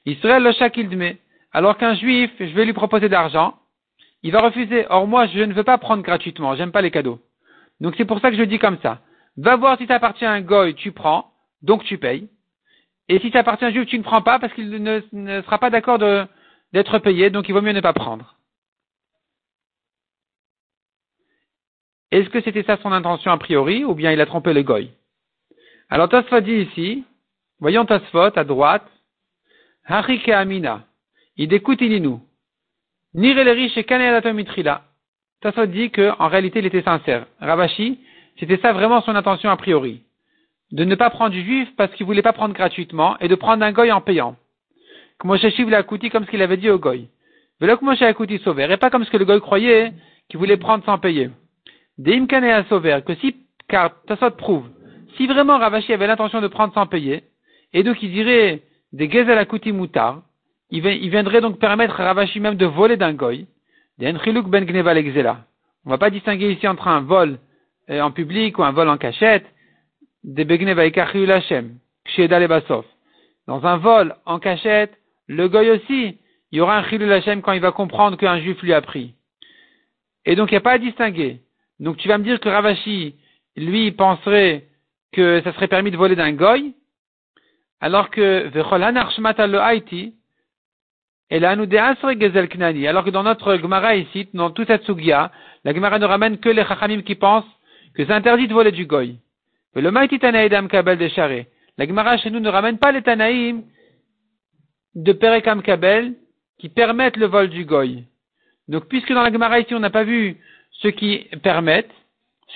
Israël le shakildme. Alors qu'un juif, je vais lui proposer d'argent, il va refuser. Or, moi, je ne veux pas prendre gratuitement, j'aime pas les cadeaux. Donc, c'est pour ça que je dis comme ça. Va voir si ça appartient à un goy, tu prends, donc tu payes. Et si ça appartient à un juif, tu ne prends pas parce qu'il ne, sera pas d'accord d'être payé, donc il vaut mieux ne pas prendre. Est-ce que c'était ça son intention a priori, ou bien il a trompé le goy? Alors Tasfot dit ici, voyons Tasfot à droite, Hachike Amina, idekutininu, Nireleri mitrila. Tasfot dit qu'en réalité il était sincère. Ravashi, c'était ça vraiment son intention a priori. De ne pas prendre du juif parce qu'il voulait pas prendre gratuitement et de prendre un goy en payant. Comme ce qu'il avait dit au goy. Velo sauvé. Et pas comme ce que le goy croyait qu'il voulait prendre sans payer. Deimkane à sauver, que si, car Tassot prouve, si vraiment Ravashi avait l'intention de prendre sans payer, et donc il dirait des Gezel Akuti Moutar, il, viendrait donc permettre à Ravashi même de voler d'un goy, ben On va pas distinguer ici entre un vol euh, en public ou un vol en cachette, Dans un vol en cachette, le goy aussi, il y aura un Chilul Hashem quand il va comprendre qu'un juif lui a pris. Et donc il n'y a pas à distinguer. Donc tu vas me dire que Ravashi, lui, penserait que ça serait permis de voler d'un goy, alors que alors que dans notre Gemara ici, dans toute cette sugia, la Gemara ne ramène que les Chachamim qui pensent que c'est interdit de voler du goy. Le Maïti Tanaïdam Kabel de Charé. La Gemara chez nous ne ramène pas les Tanaïm de Perekam Kabel qui permettent le vol du goy. Donc puisque dans la Gemara ici on n'a pas vu ce qui permettent,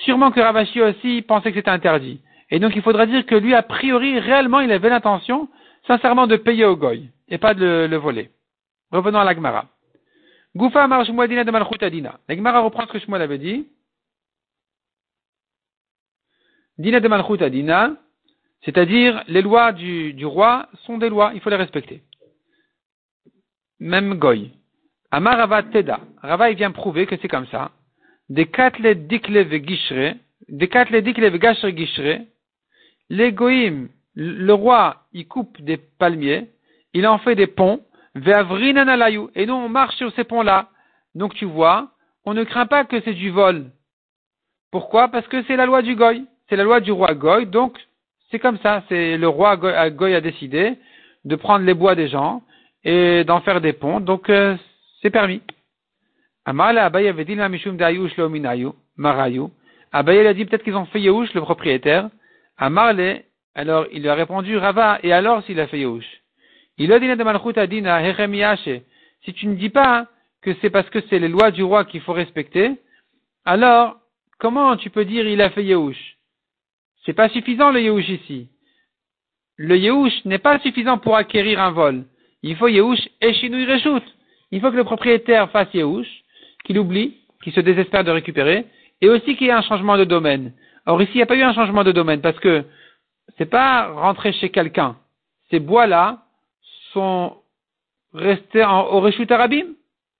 sûrement que Ravashi aussi pensait que c'était interdit. Et donc il faudra dire que lui, a priori, réellement, il avait l'intention, sincèrement, de payer au goy, et pas de le, voler. Revenons à l'Agmara. Goufa marche de malchut adina. L'Agmara reprend ce que Shmuel avait dit. Dina de malchut adina, c'est-à-dire les lois du, roi sont des lois, il faut les respecter. Même goy. Amar Rava Teda. Rava, vient prouver que c'est comme ça des katle dikle gishre, des katle dikle gashre gishre, l'égoïm, le roi, il coupe des palmiers, il en fait des ponts, et nous on marche sur ces ponts-là. Donc tu vois, on ne craint pas que c'est du vol. Pourquoi? Parce que c'est la loi du goy, c'est la loi du roi goy, donc c'est comme ça, c'est le roi goy, a décidé de prendre les bois des gens et d'en faire des ponts, donc euh, c'est permis. Amala Abaye avait dit la mishum. Abaye a dit peut-être qu'ils ont fait Yehush, le propriétaire. Amarle, alors il lui a répondu Rava, et alors s'il a fait Yehush? Il a dit de Malchut Adina, Si tu ne dis pas que c'est parce que c'est les lois du roi qu'il faut respecter, alors comment tu peux dire il a fait Yehush? C'est pas suffisant le Yehush ici. Le Yehush n'est pas suffisant pour acquérir un vol. Il faut Yehush et Shinui Reshut. Il faut que le propriétaire fasse Yehush qu'il oublie, qu'il se désespère de récupérer, et aussi qu'il y ait un changement de domaine. Or ici, il n'y a pas eu un changement de domaine parce que c'est pas rentrer chez quelqu'un, ces bois-là sont restés en, au Reshut Arabim.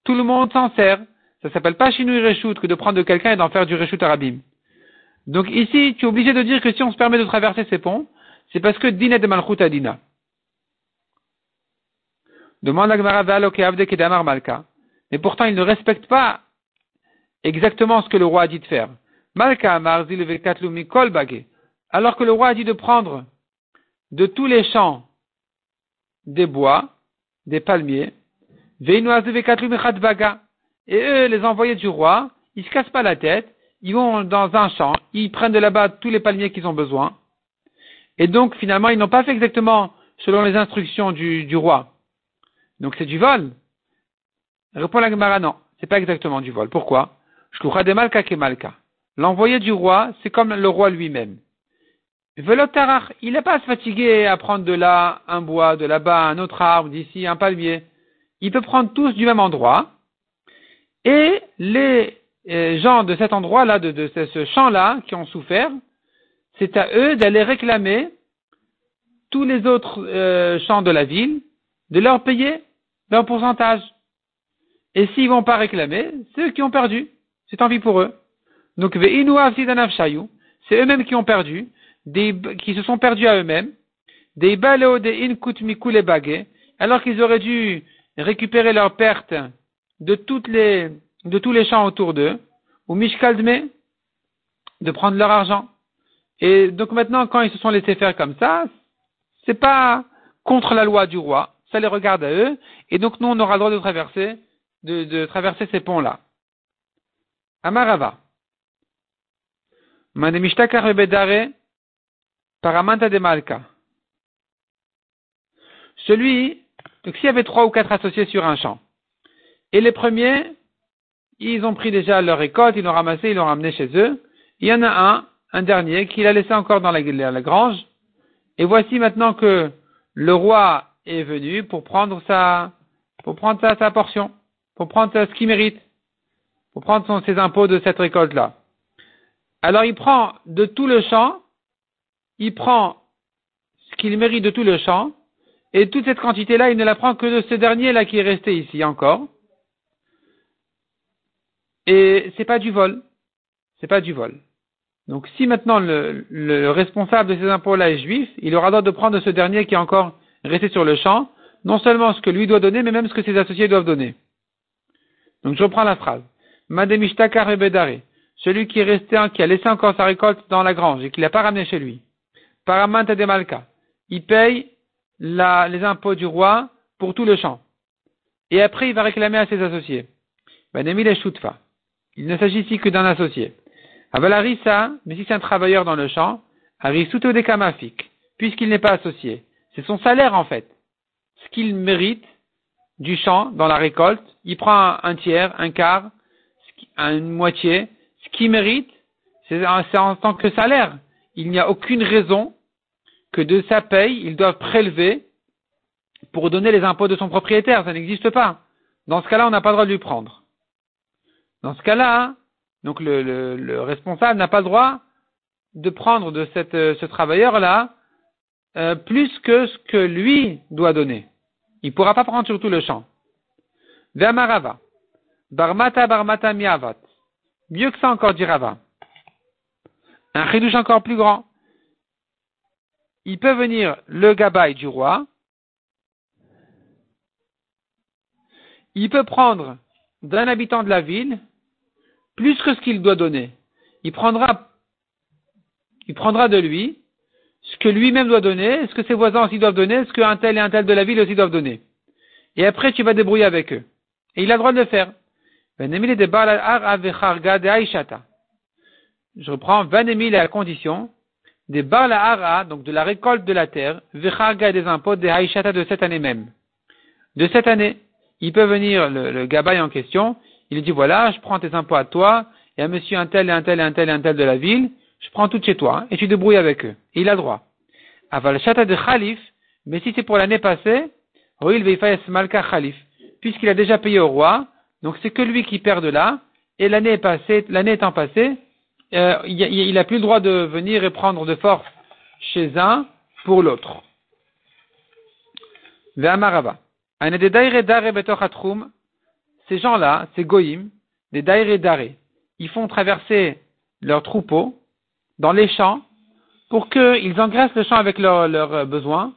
Tout le monde s'en sert. Ça s'appelle pas Shinui Reshut que de prendre de quelqu'un et d'en faire du Reshut Arabim. Donc ici, tu es obligé de dire que si on se permet de traverser ces ponts, c'est parce que Dina de Malchut Adina. Demande à Malka. Mais pourtant, il ne respecte pas exactement ce que le roi a dit de faire. Malka Alors que le roi a dit de prendre de tous les champs des bois, des palmiers, et eux, les envoyés du roi, ils se cassent pas la tête, ils vont dans un champ, ils prennent de là-bas tous les palmiers qu'ils ont besoin, et donc finalement ils n'ont pas fait exactement selon les instructions du, roi. Donc c'est du vol. Répond la Gemara, non, c'est pas exactement du vol. Pourquoi? L'envoyé du roi, c'est comme le roi lui-même. Velotarach, il n'est pas à se fatiguer à prendre de là un bois, de là-bas un autre arbre, d'ici un palmier. Il peut prendre tous du même endroit. Et les gens de cet endroit-là, de, ce champ-là, qui ont souffert, c'est à eux d'aller réclamer tous les autres euh, champs de la ville, de leur payer leur pourcentage. Et s'ils vont pas réclamer, c'est eux qui ont perdu. C'est tant pis pour eux. Donc, c'est eux-mêmes qui ont perdu, qui se sont perdus à eux-mêmes, des baleo des inkut alors qu'ils auraient dû récupérer leurs pertes de toutes les, de tous les champs autour d'eux, ou mishkaldme, de prendre leur argent. Et donc maintenant, quand ils se sont laissés faire comme ça, c'est pas contre la loi du roi, ça les regarde à eux, et donc nous on aura le droit de traverser, de, de traverser ces ponts-là. Amarava. Paramanta de Malka. Celui, donc s'il y avait trois ou quatre associés sur un champ, et les premiers, ils ont pris déjà leur récolte, ils l'ont ramassé, ils l'ont ramené chez eux. Il y en a un, un dernier, qui l'a laissé encore dans la, grange. Et voici maintenant que le roi est venu pour prendre sa, pour prendre sa, sa portion, pour prendre ce qu'il mérite, pour prendre son, ses impôts de cette récolte-là. Alors il prend de tout le champ il prend ce qu'il mérite de tout le champ, et toute cette quantité-là, il ne la prend que de ce dernier-là qui est resté ici encore. Et c'est pas du vol. C'est pas du vol. Donc si maintenant le, responsable de ces impôts-là est juif, il aura droit de prendre de ce dernier qui est encore resté sur le champ, non seulement ce que lui doit donner, mais même ce que ses associés doivent donner. Donc je reprends la phrase. Mademishtakar celui qui est resté, qui a laissé encore sa récolte dans la grange et qui l'a pas ramené chez lui. Paramanta de Malka. Il paye les impôts du roi pour tout le champ. Et après, il va réclamer à ses associés. Ben, il ne s'agit ici que d'un associé. Avalarissa, mais si c'est un travailleur dans le champ, Arisuto de Kamafik, puisqu'il n'est pas associé. C'est son salaire, en fait. Ce qu'il mérite du champ dans la récolte, il prend un tiers, un quart, une moitié. Ce qu'il mérite, c'est en tant que salaire. Il n'y a aucune raison que de sa paye, ils doivent prélever pour donner les impôts de son propriétaire. Ça n'existe pas. Dans ce cas-là, on n'a pas le droit de lui prendre. Dans ce cas-là, donc le, responsable n'a pas le droit de prendre de cette, ce travailleur-là euh, plus que ce que lui doit donner. Il ne pourra pas prendre sur tout le champ. Ve'amarava. Barmata barmata miavat. Mieux que ça encore, dit Rava. Un chidouche encore plus grand il peut venir le gabaï du roi, il peut prendre d'un habitant de la ville plus que ce qu'il doit donner. Il prendra, il prendra de lui ce que lui-même doit donner, ce que ses voisins aussi doivent donner, ce qu'un tel et un tel de la ville aussi doivent donner. Et après, tu vas débrouiller avec eux. Et il a le droit de le faire. Je reprends, Vanemil à condition des Bar donc de la récolte de la terre, Vecharga des impôts des Haïchata de cette année même. De cette année, il peut venir le, le en question, il dit voilà, je prends tes impôts à toi, et à monsieur un tel et un tel et un tel et un tel de la ville, je prends tout chez toi, et tu débrouilles avec eux. Et il a droit. Aval chata de Khalif, mais si c'est pour l'année passée, il veifayes malka Khalif, puisqu'il a déjà payé au roi, donc c'est que lui qui perd de là, et l'année passée, l'année étant passée, euh, il n'a plus le droit de venir et prendre de force chez un pour l'autre. Ces gens-là, ces goïm, des daire dare, ils font traverser leurs troupeaux dans les champs pour qu'ils engraissent le champ avec leurs leur besoins.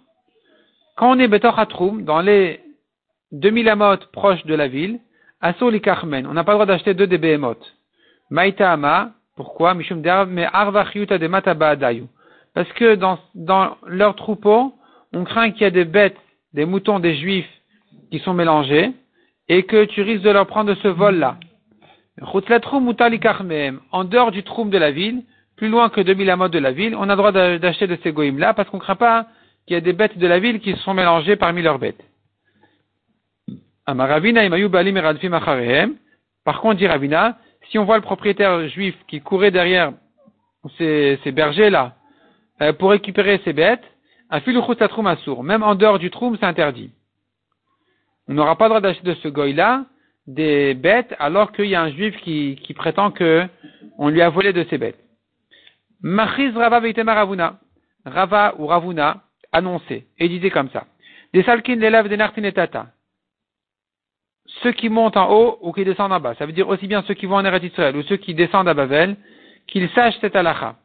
Quand on est betor dans les 2000 amotes proches de la ville, Asur Carmen, on n'a pas le droit d'acheter deux des behemoth. Maïta pourquoi? Mishum de Parce que dans, dans leur troupeau, on craint qu'il y a des bêtes, des moutons, des juifs qui sont mélangés, et que tu risques de leur prendre ce vol-là. En dehors du troum de la ville, plus loin que 2000 amots de la ville, on a le droit d'acheter de ces goïms-là, parce qu'on ne craint pas qu'il y ait des bêtes de la ville qui sont mélangées parmi leurs bêtes. Par contre, dit Ravina, si on voit le propriétaire juif qui courait derrière ces, bergers-là euh, pour récupérer ses bêtes, même en dehors du troum, c'est interdit. On n'aura pas le droit d'acheter de ce goy-là des bêtes alors qu'il y a un juif qui, prétend que on lui a volé de ses bêtes. Machiz Rava Ravuna. Rava ou Ravuna annonçait et disait comme ça. Des salkin l'élève des nartinetata ceux qui montent en haut ou qui descendent en bas. Ça veut dire aussi bien ceux qui vont en Eretz Israël ou ceux qui descendent à Babel, qu'ils sachent cette halakha.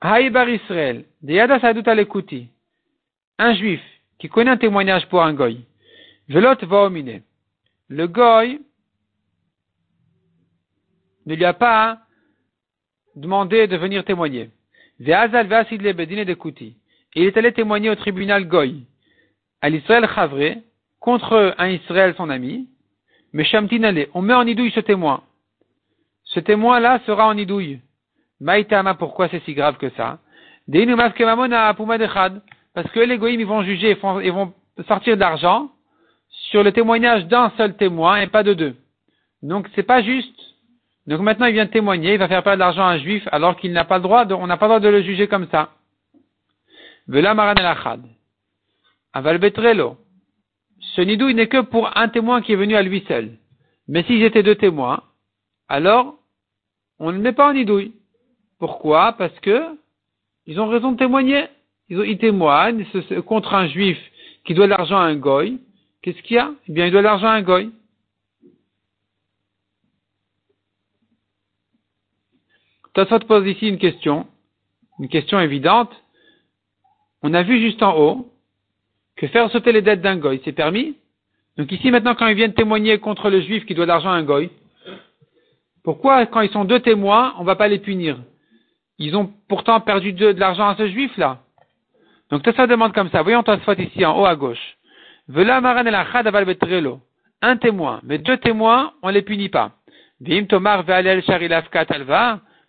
Haïbar Israël, alekuti, un juif qui connaît un témoignage pour un goy. Velot va Le goy ne lui a pas demandé de venir témoigner. Ve'azal ve'asid le bedine de Et il est allé témoigner au tribunal goy. À l'Israël Chavre, contre un Israël, son ami, mais Shamtin on met en idouille ce témoin. Ce témoin-là sera en idouille. Maïtama, pourquoi c'est si grave que ça? Parce que les goïms, ils vont juger, ils vont sortir d'argent sur le témoignage d'un seul témoin et pas de deux. Donc c'est pas juste. Donc maintenant il vient de témoigner, il va faire perdre de l'argent à un juif alors qu'il n'a pas le droit, de, on n'a pas le droit de le juger comme ça. Vela maran el Aval ce nidouille n'est que pour un témoin qui est venu à lui seul. Mais s'ils étaient deux témoins, alors on ne met pas en nidouille. Pourquoi? Parce que ils ont raison de témoigner. Ils, témoignent contre un juif qui doit l'argent à un goy. Qu'est-ce qu'il y a? Eh bien, il doit l'argent à un goy. Tassot pose ici une question, une question évidente. On a vu juste en haut que faire sauter les dettes d'un goy, c'est permis. Donc ici maintenant quand ils viennent témoigner contre le juif qui doit l'argent à un goy, pourquoi quand ils sont deux témoins, on ne va pas les punir? Ils ont pourtant perdu de, l'argent à ce juif-là. Donc ça demande comme ça. Voyons Tosfot ici en haut à gauche. Un témoin, mais deux témoins, on les punit pas.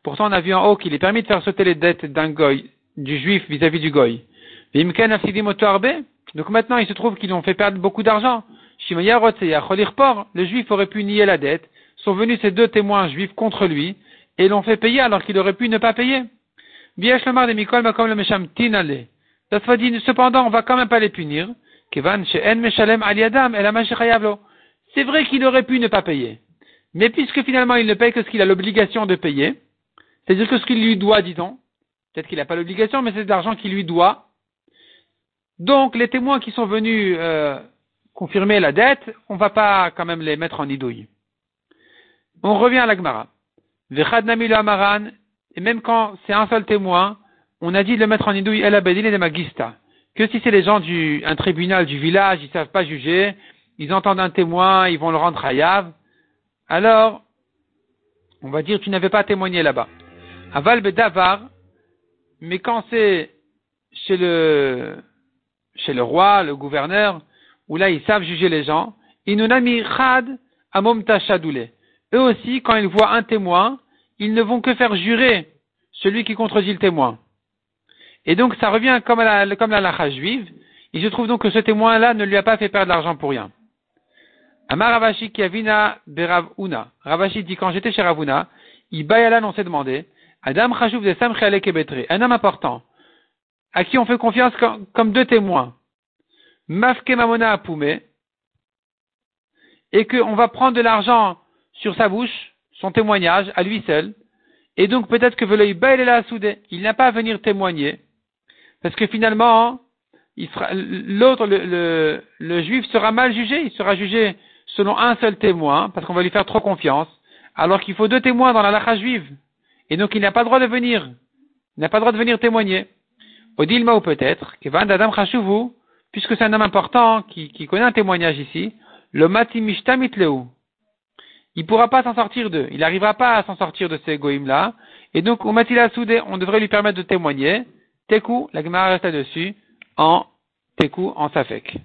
Pourtant, on a vu en haut qu'il est permis de faire sauter les dettes d'un goy, du juif vis-à-vis du goy. Donc maintenant, il se trouve qu'ils ont fait perdre beaucoup d'argent. Le juif aurait pu nier la dette. Sont venus ces deux témoins juifs contre lui et l'ont fait payer alors qu'il aurait pu ne pas payer. Cependant, on va quand même pas les punir. C'est vrai qu'il aurait pu ne pas payer. Mais puisque finalement il ne paye que ce qu'il a l'obligation de payer, c'est-à-dire que ce qu'il lui doit, dit-on, peut-être qu'il n'a pas l'obligation, mais c'est de l'argent qu'il lui doit, donc, les témoins qui sont venus euh, confirmer la dette, on ne va pas quand même les mettre en idouille. On revient à l'Agmara. Amaran, et même quand c'est un seul témoin, on a dit de le mettre en idouille El Abedin et de Magista. Que si c'est les gens du, un tribunal du village, ils savent pas juger, ils entendent un témoin, ils vont le rendre hayav, alors, on va dire, tu n'avais pas témoigné là-bas. Aval Bedavar, mais quand c'est chez le, chez le roi, le gouverneur, où là ils savent juger les gens, inunami chad amom Eux aussi, quand ils voient un témoin, ils ne vont que faire jurer celui qui contredit le témoin. Et donc ça revient comme la, comme la lacha juive. Il se trouve donc que ce témoin-là ne lui a pas fait perdre l'argent pour rien. Amar Ravashi Kiavina Beravuna. Ravashi dit quand j'étais chez Ravuna, Ibayalan on s'est demandé, Adam de un homme important, à qui on fait confiance comme, deux témoins, Mafke Mamona Apoumé, et qu'on va prendre de l'argent sur sa bouche, son témoignage, à lui seul, et donc peut-être que Veloï là soudé, il n'a pas à venir témoigner, parce que finalement, l'autre, le, le, juif sera mal jugé, il sera jugé selon un seul témoin, parce qu'on va lui faire trop confiance, alors qu'il faut deux témoins dans la lacha juive. Et donc il n'a pas le droit de venir. Il n'a pas le droit de venir témoigner. Odilma ou peut-être, que Van Adam puisque c'est un homme important qui, connaît un témoignage ici, le Matimishtamitleou. Il ne pourra pas s'en sortir d'eux. Il n'arrivera pas à s'en sortir de ces goïms-là. Et donc, au Matila Soudé, on devrait lui permettre de témoigner. Tekou, la Gemara reste là-dessus, en Tekou, en Safek.